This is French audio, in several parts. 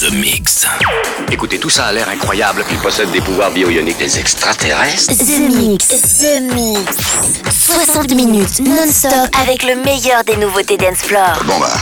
The Mix. Écoutez, tout ça a l'air incroyable. Ils possèdent des pouvoirs bioioniques. Des extraterrestres The Mix, The Mix. 60 minutes non-stop avec le meilleur des nouveautés dance floor. Bon bah,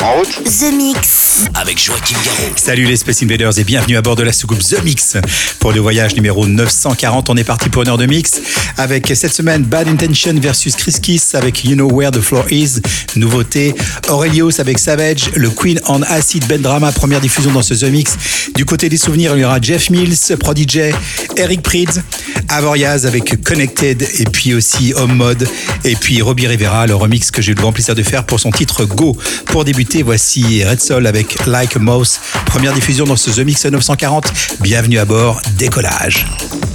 en route The Mix. Avec Joachim Garraud. Salut les Space Invaders et bienvenue à bord de la soucoupe The Mix. Pour le voyage numéro 940, on est parti pour une heure de mix avec cette semaine Bad Intention versus Chris Kiss avec You Know Where the Floor Is, nouveauté. Aurelios avec Savage, le Queen on Acid Ben Drama, première diffusion dans ce The Mix. Du côté des souvenirs, il y aura Jeff Mills, Prodigy, Eric Prydz, Avoriaz avec Connected et puis aussi Home Mode et puis Robbie Rivera, le remix que j'ai eu le grand plaisir de faire pour son titre Go. Pour débuter, voici Red Soul avec Like a Mouse, première diffusion dans ce The Mix 940. Bienvenue à bord, décollage.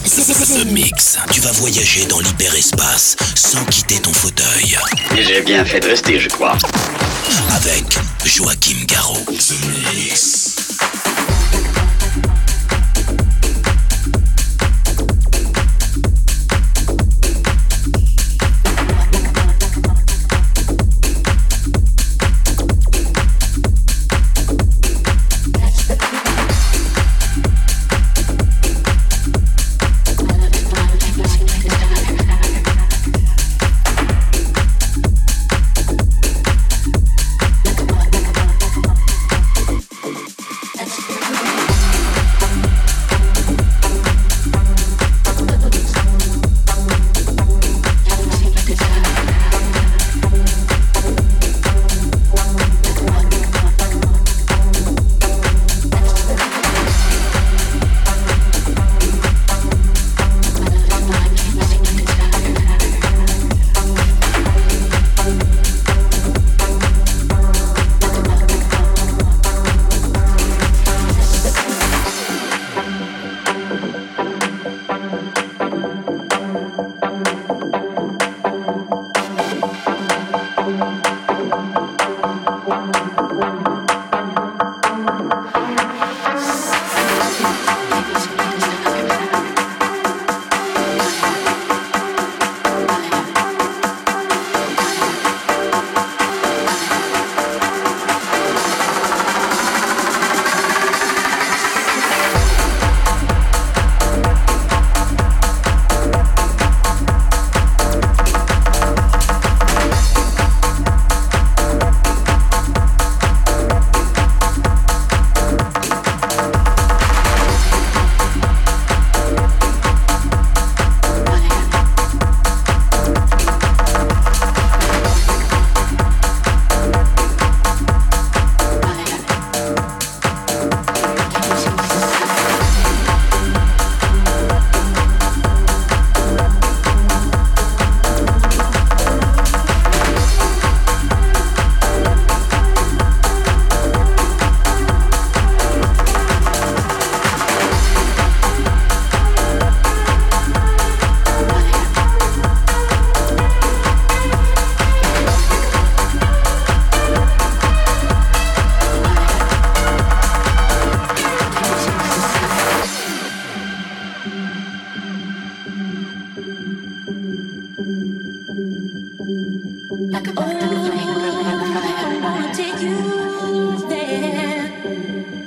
The Mix. Tu vas voyager dans l'hyperespace sans quitter ton fauteuil. J'ai bien fait de rester, je crois. Avec Joachim Garraud. The Mix.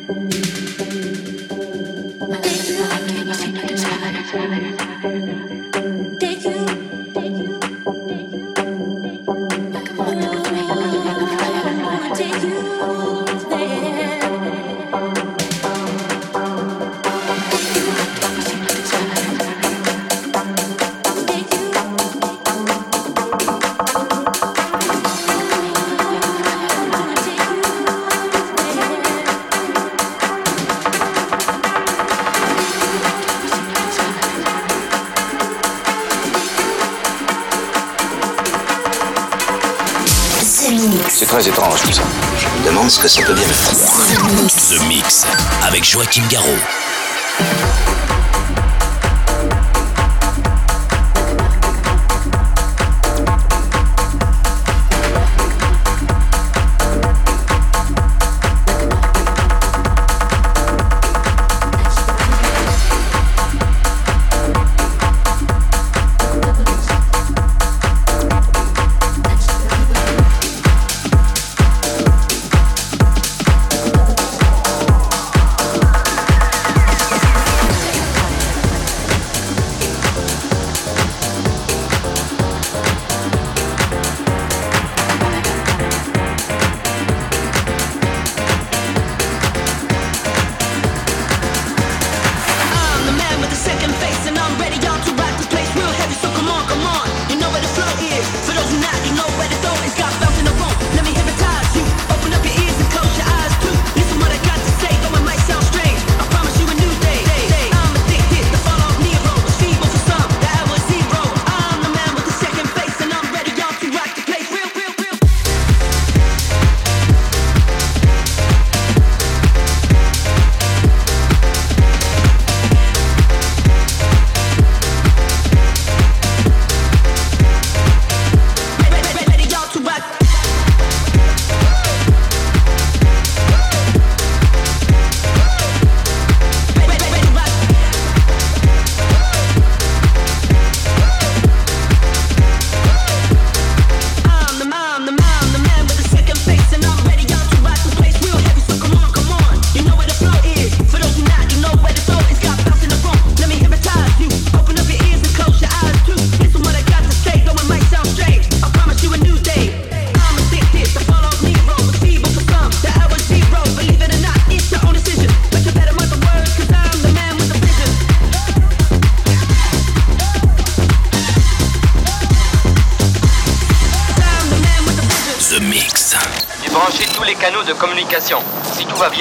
I can't, I can't, I que ça bien être. The Mix. Avec Joachim Garraud.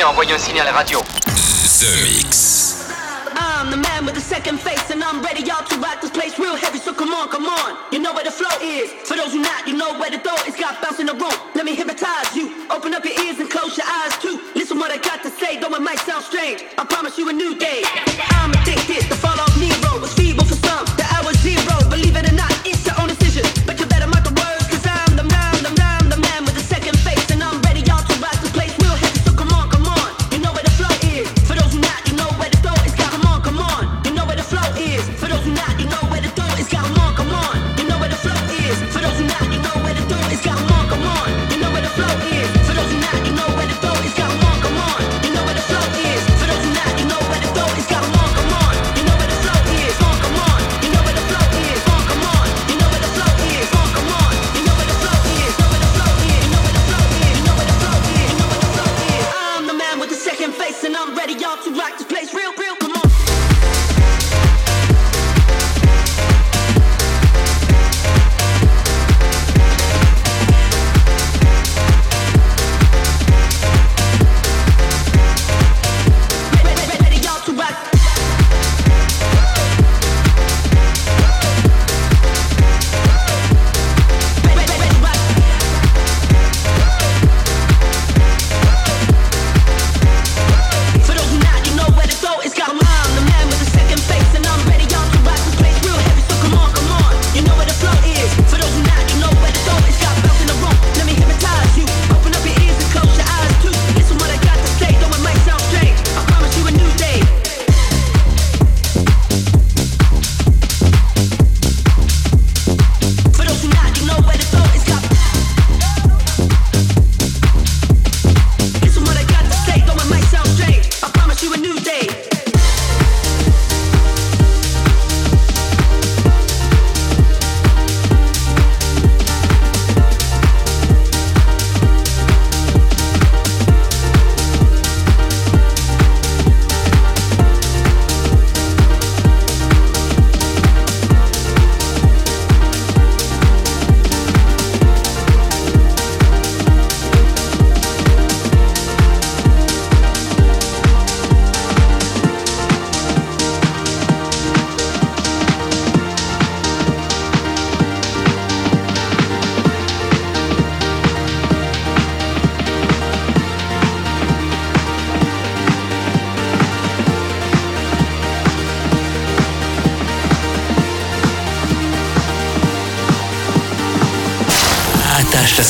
en voyant un signal radio.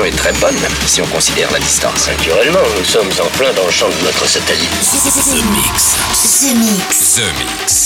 Est très bonne, si on considère la distance. Naturellement, nous sommes en plein dans le champ de notre satellite. The Mix. The Mix. The Mix.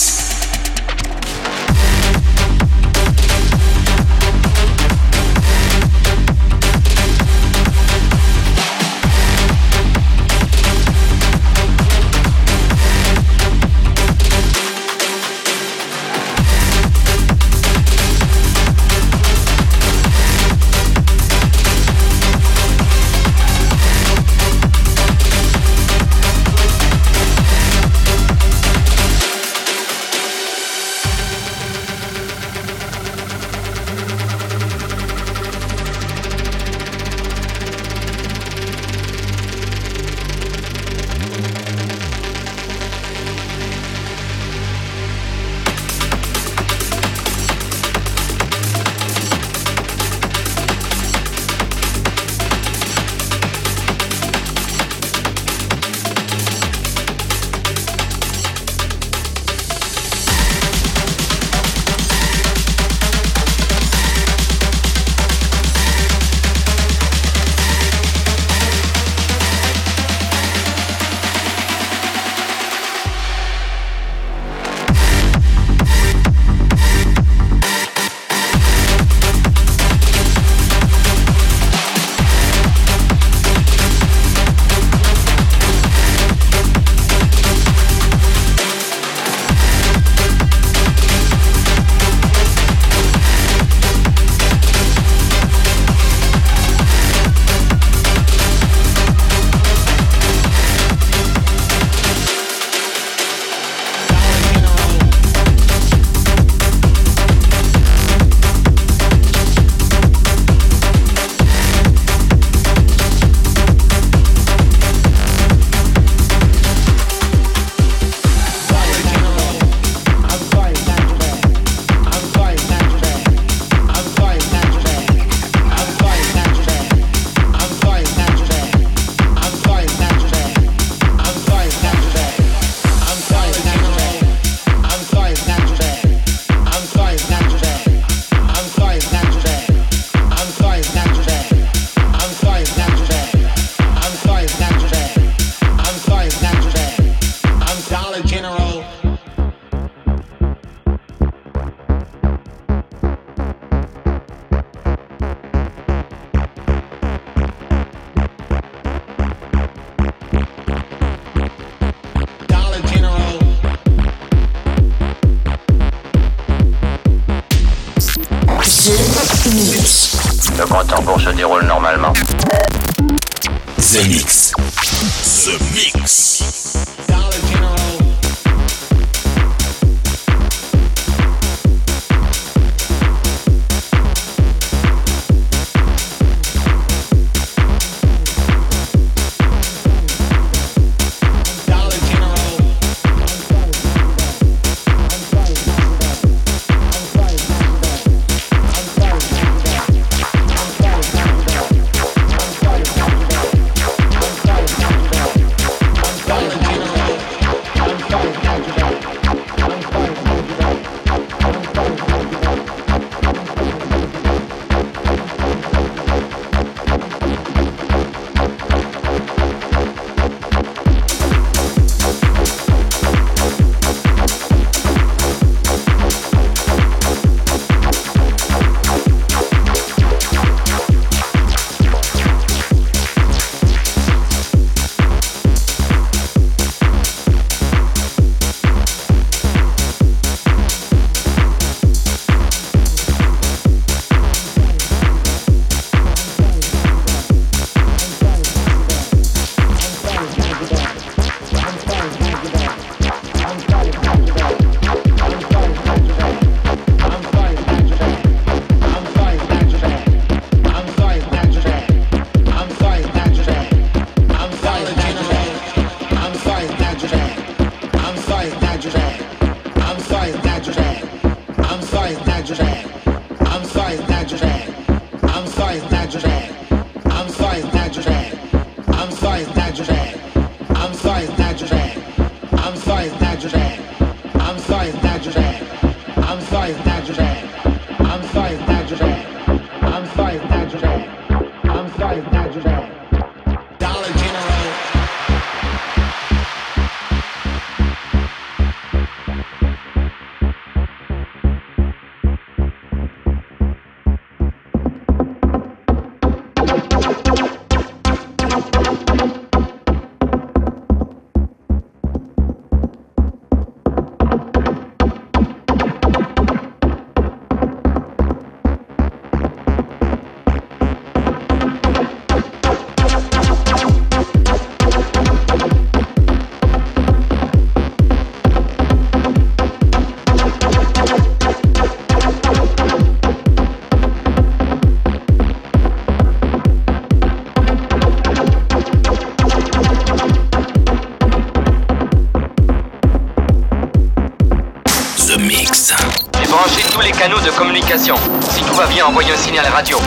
Signal radio.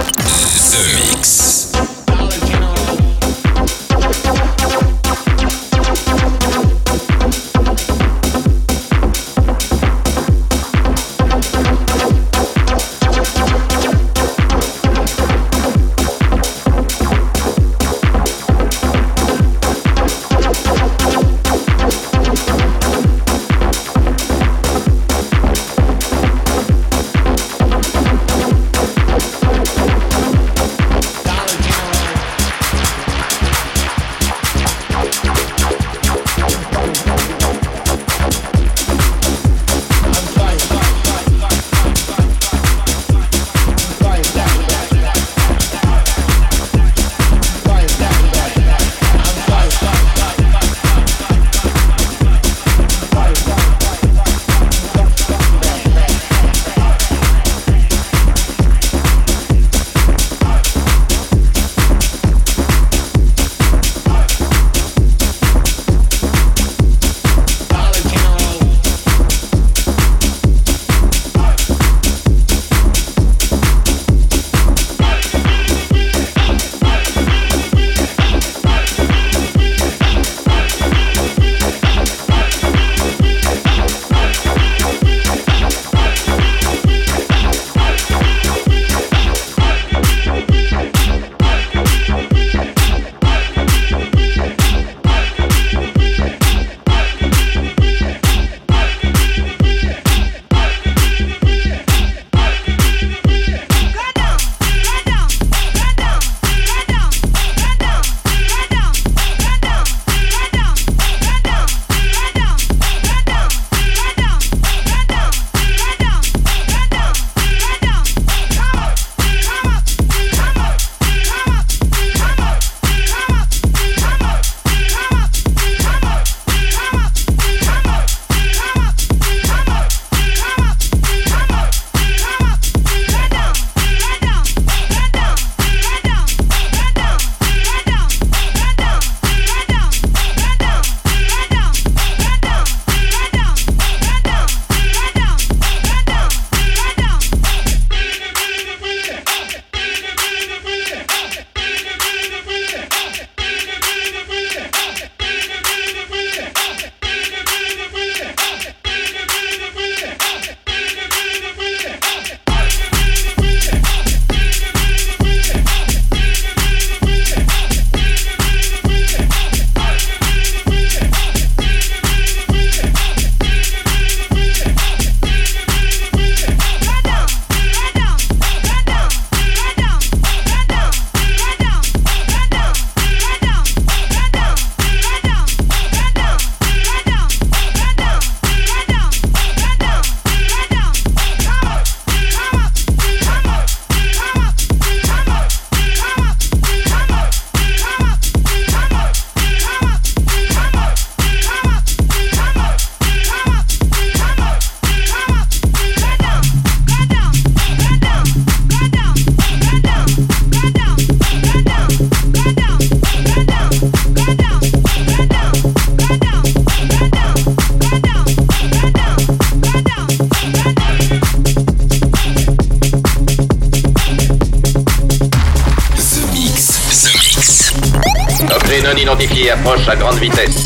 United.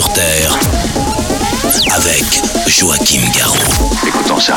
Sur Terre avec Joachim Garraud. Écoutons ça.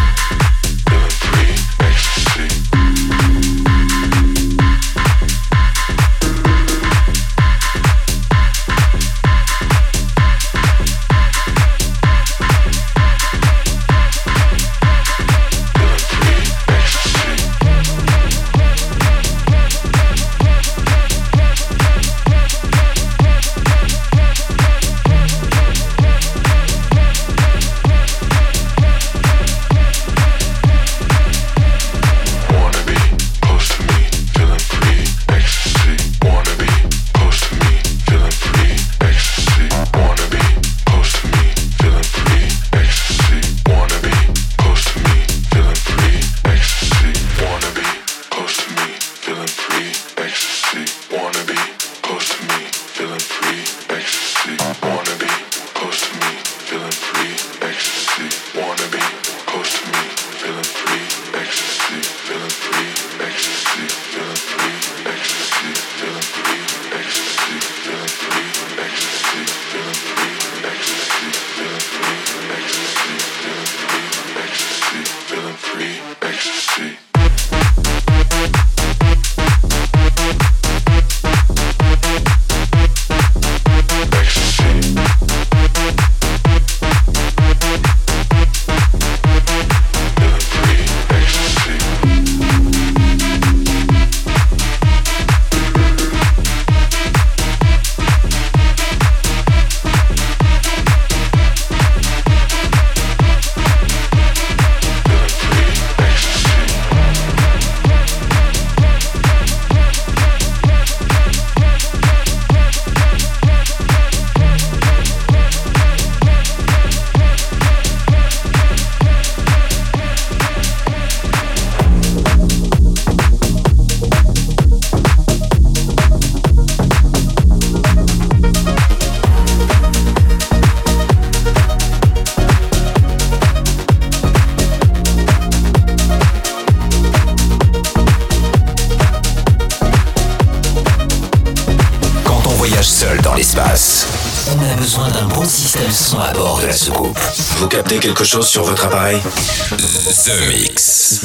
quelque chose sur votre appareil The Mix.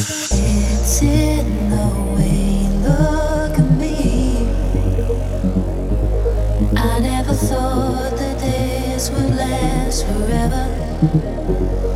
I never thought that this would last forever.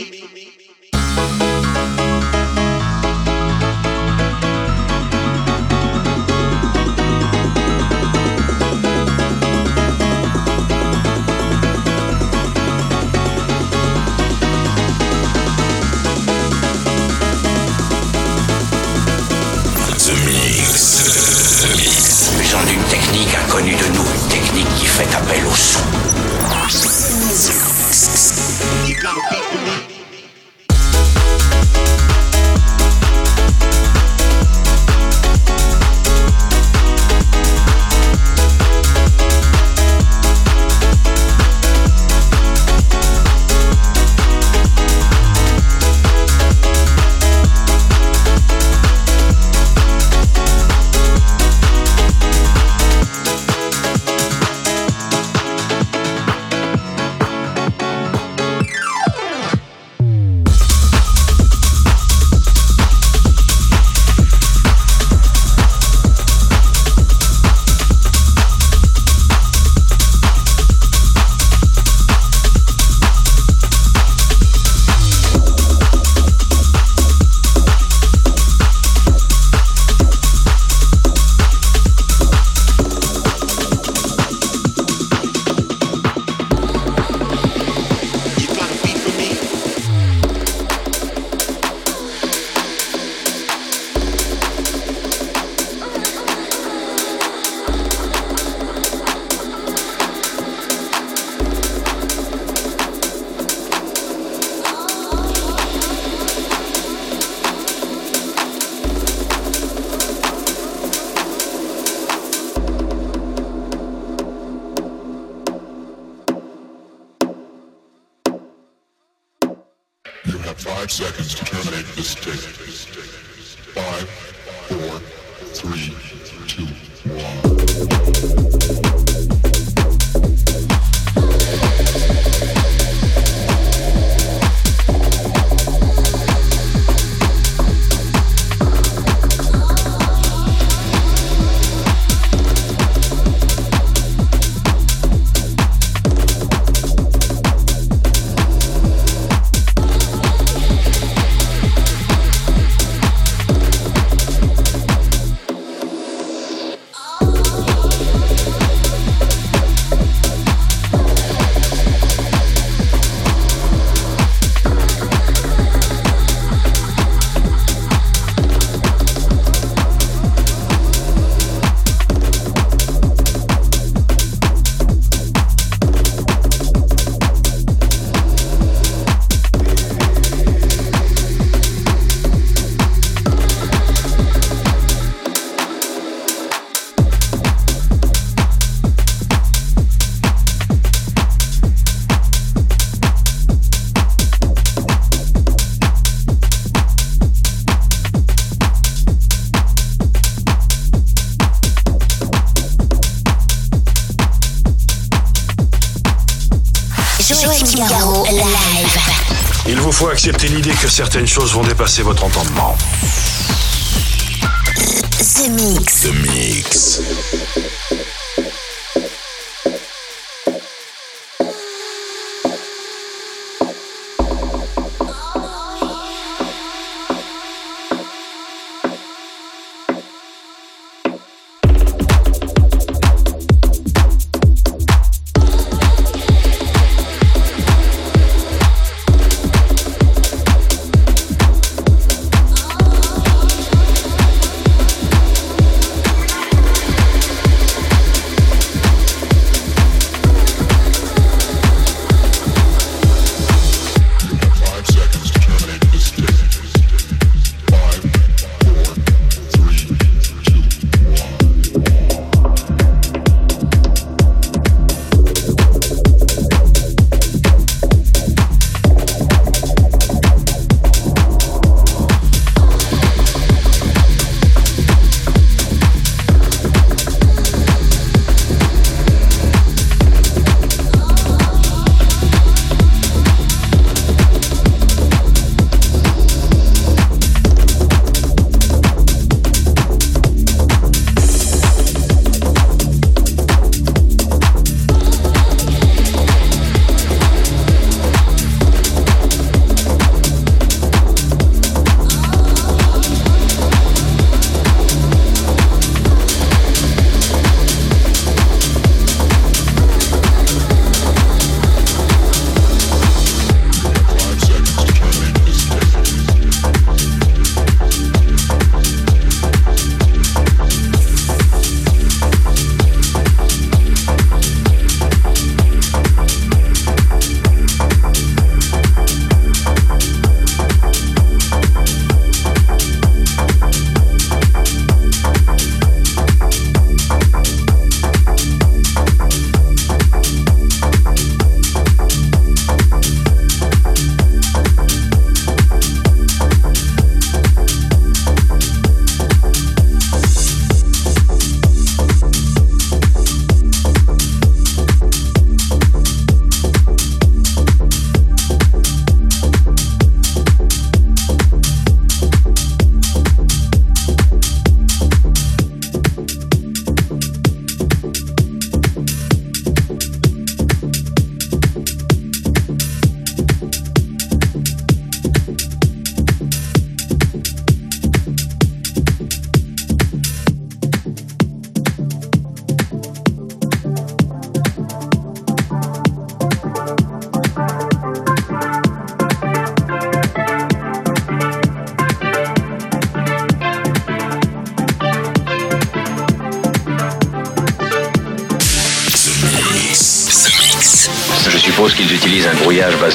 me. faut accepter l'idée que certaines choses vont dépasser votre entendement. The Mix. The Mix.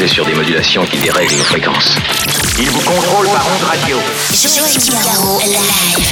Sur des modulations qui dérèglent nos fréquences. Ils vous contrôlent par onde radio. Garraud, live.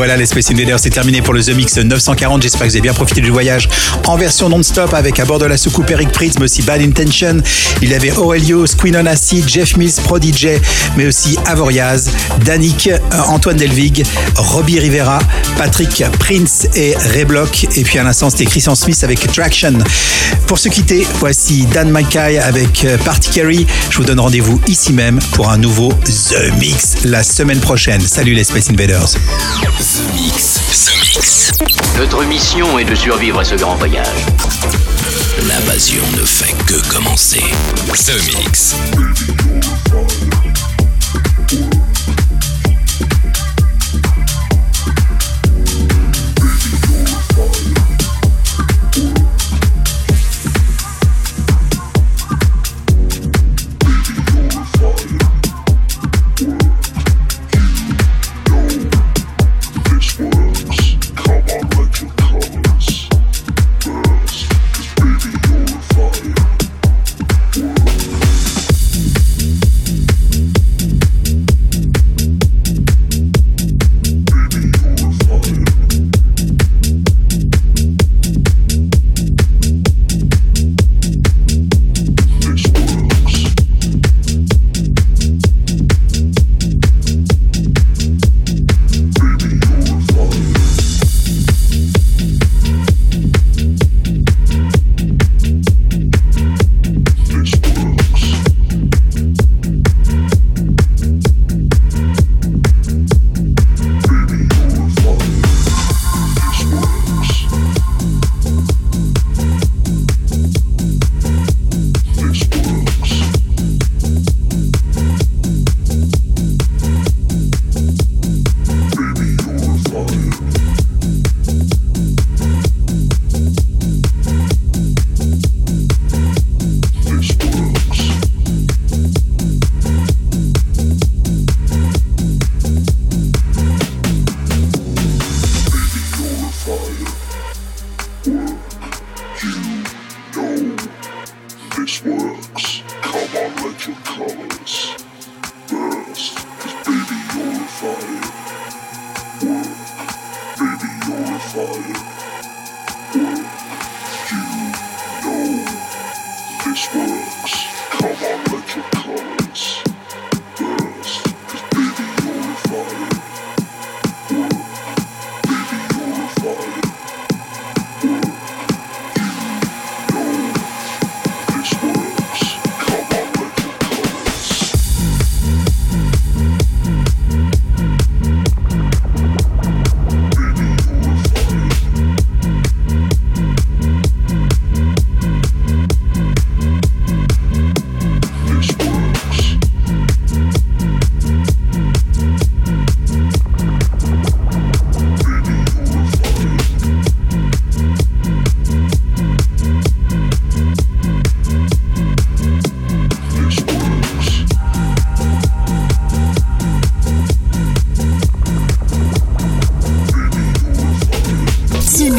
Voilà, les Space Invaders, c'est terminé pour le The Mix 940. J'espère que vous avez bien profité du voyage en version non-stop avec à bord de la soucoupe Eric Pritz, mais aussi Bad Intention. Il y avait Aurelio, Squeen on Acid, Jeff Mills, Prodigy, mais aussi Avoriaz, Danick, euh, Antoine Delvig, Robbie Rivera, Patrick Prince et Ray Block. Et puis à l'instant, c'était Christian Smith avec Traction. Pour se quitter, voici Dan Mackay avec euh, Party Carey. Je vous donne rendez-vous ici même pour un nouveau The Mix la semaine prochaine. Salut les Space Invaders. The Mix. The Mix. Notre mission est de survivre à ce grand voyage. L'invasion ne fait que commencer. The Mix.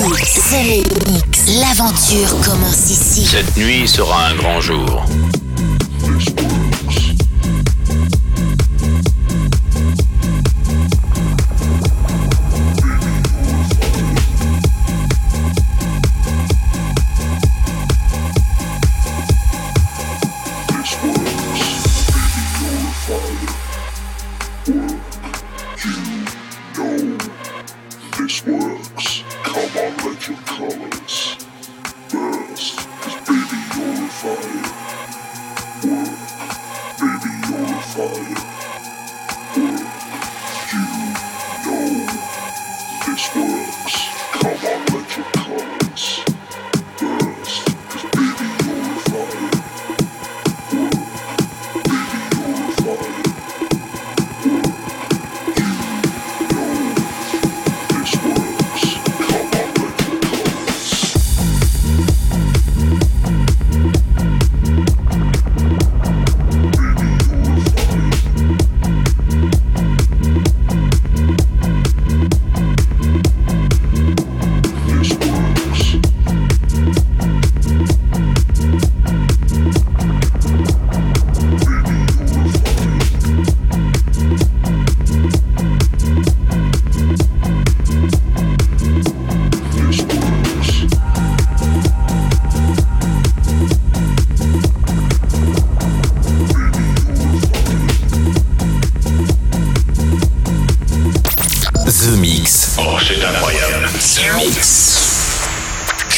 Mix. The Mix. L'aventure commence ici. Cette nuit sera un grand jour.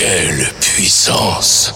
Quelle puissance.